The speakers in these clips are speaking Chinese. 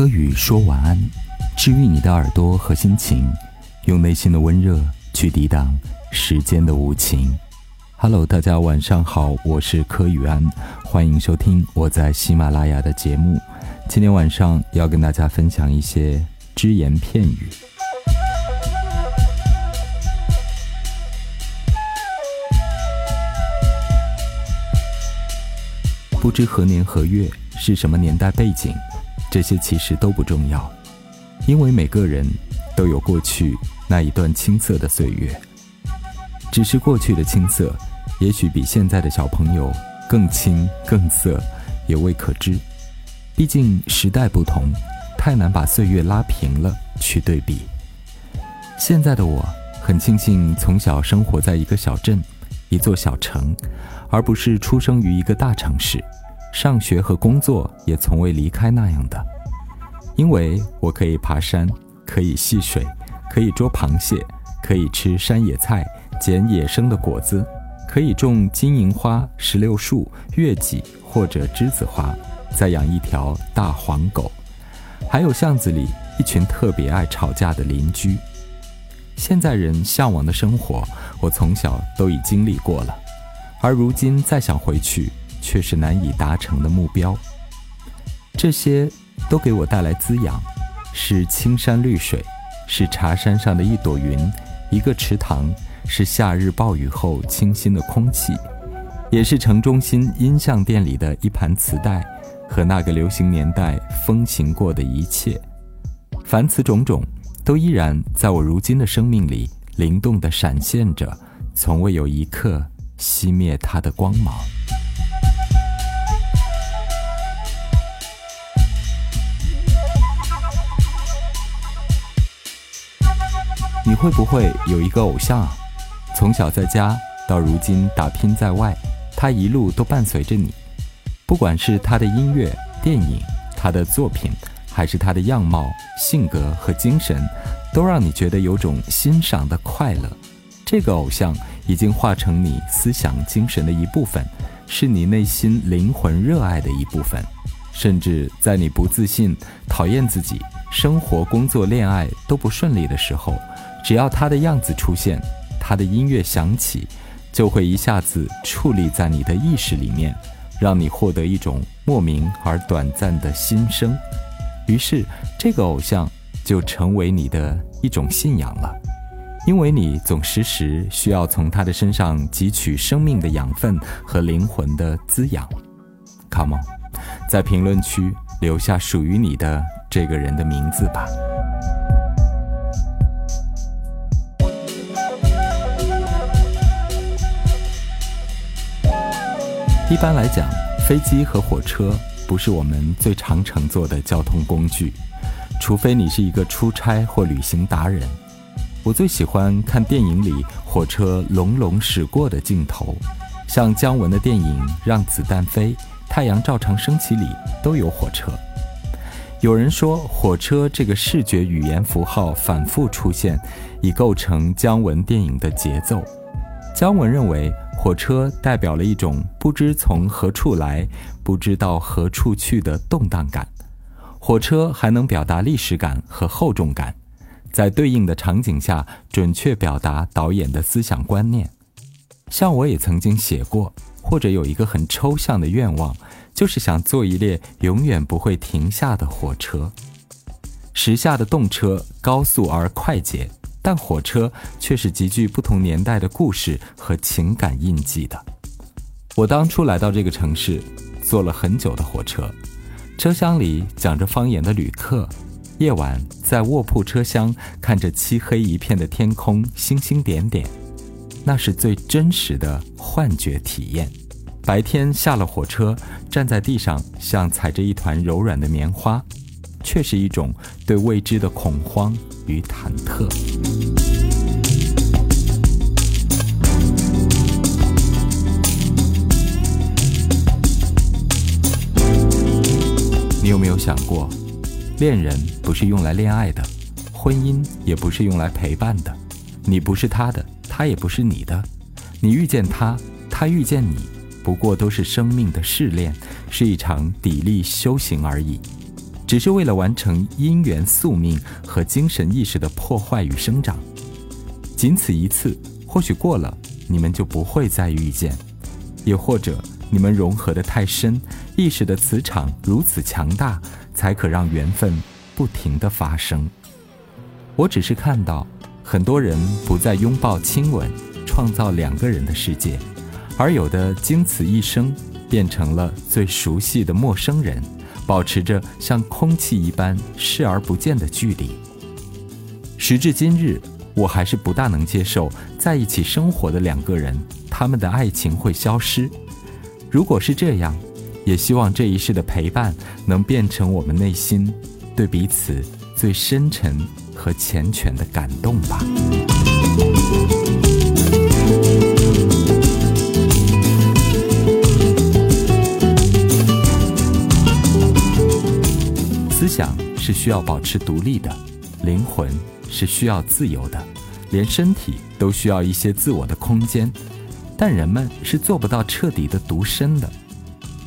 柯宇说晚安，治愈你的耳朵和心情，用内心的温热去抵挡时间的无情。Hello，大家晚上好，我是柯宇安，欢迎收听我在喜马拉雅的节目。今天晚上要跟大家分享一些只言片语。不知何年何月是什么年代背景。这些其实都不重要，因为每个人都有过去那一段青涩的岁月。只是过去的青涩，也许比现在的小朋友更青更涩，也未可知。毕竟时代不同，太难把岁月拉平了去对比。现在的我很庆幸从小生活在一个小镇，一座小城，而不是出生于一个大城市。上学和工作也从未离开那样的，因为我可以爬山，可以戏水，可以捉螃蟹，可以吃山野菜，捡野生的果子，可以种金银花、石榴树、月季或者栀子花，再养一条大黄狗，还有巷子里一群特别爱吵架的邻居。现在人向往的生活，我从小都已经历过了，而如今再想回去。却是难以达成的目标。这些都给我带来滋养，是青山绿水，是茶山上的一朵云，一个池塘，是夏日暴雨后清新的空气，也是城中心音像店里的一盘磁带和那个流行年代风行过的一切。凡此种种，都依然在我如今的生命里灵动地闪现着，从未有一刻熄灭它的光芒。会不会有一个偶像啊？从小在家到如今打拼在外，他一路都伴随着你。不管是他的音乐、电影，他的作品，还是他的样貌、性格和精神，都让你觉得有种欣赏的快乐。这个偶像已经化成你思想精神的一部分，是你内心灵魂热爱的一部分。甚至在你不自信、讨厌自己、生活、工作、恋爱都不顺利的时候。只要他的样子出现，他的音乐响起，就会一下子矗立在你的意识里面，让你获得一种莫名而短暂的心声。于是，这个偶像就成为你的一种信仰了，因为你总时时需要从他的身上汲取生命的养分和灵魂的滋养。Come on，在评论区留下属于你的这个人的名字吧。一般来讲，飞机和火车不是我们最常乘坐的交通工具，除非你是一个出差或旅行达人。我最喜欢看电影里火车隆隆驶过的镜头，像姜文的电影《让子弹飞》《太阳照常升起》里都有火车。有人说，火车这个视觉语言符号反复出现，已构成姜文电影的节奏。姜文认为。火车代表了一种不知从何处来、不知道何处去的动荡感。火车还能表达历史感和厚重感，在对应的场景下准确表达导演的思想观念。像我也曾经写过，或者有一个很抽象的愿望，就是想做一列永远不会停下的火车。时下的动车高速而快捷。但火车却是极具不同年代的故事和情感印记的。我当初来到这个城市，坐了很久的火车，车厢里讲着方言的旅客，夜晚在卧铺车厢看着漆黑一片的天空，星星点点，那是最真实的幻觉体验。白天下了火车，站在地上像踩着一团柔软的棉花，却是一种对未知的恐慌。与忐忑。你有没有想过，恋人不是用来恋爱的，婚姻也不是用来陪伴的，你不是他的，他也不是你的，你遇见他，他遇见你，不过都是生命的试炼，是一场砥砺修行而已。只是为了完成因缘宿命和精神意识的破坏与生长。仅此一次，或许过了，你们就不会再遇见；也或者你们融合的太深，意识的磁场如此强大，才可让缘分不停的发生。我只是看到，很多人不再拥抱亲吻，创造两个人的世界，而有的经此一生，变成了最熟悉的陌生人，保持着像空气一般视而不见的距离。时至今日。我还是不大能接受在一起生活的两个人，他们的爱情会消失。如果是这样，也希望这一世的陪伴能变成我们内心对彼此最深沉和缱绻的感动吧。想是需要保持独立的，灵魂。是需要自由的，连身体都需要一些自我的空间，但人们是做不到彻底的独身的。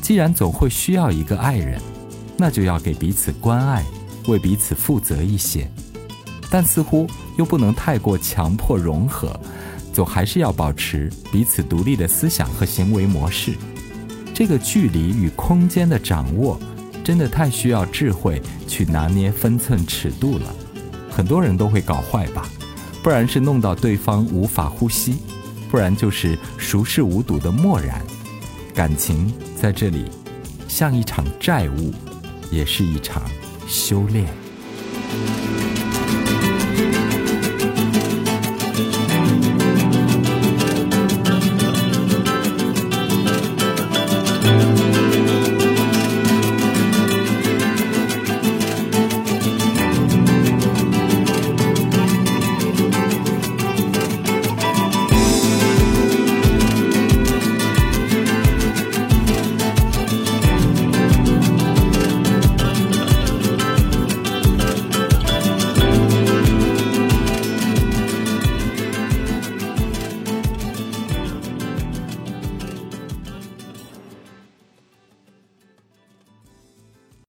既然总会需要一个爱人，那就要给彼此关爱，为彼此负责一些，但似乎又不能太过强迫融合，总还是要保持彼此独立的思想和行为模式。这个距离与空间的掌握，真的太需要智慧去拿捏分寸尺度了。很多人都会搞坏吧，不然是弄到对方无法呼吸，不然就是熟视无睹的漠然。感情在这里，像一场债务，也是一场修炼。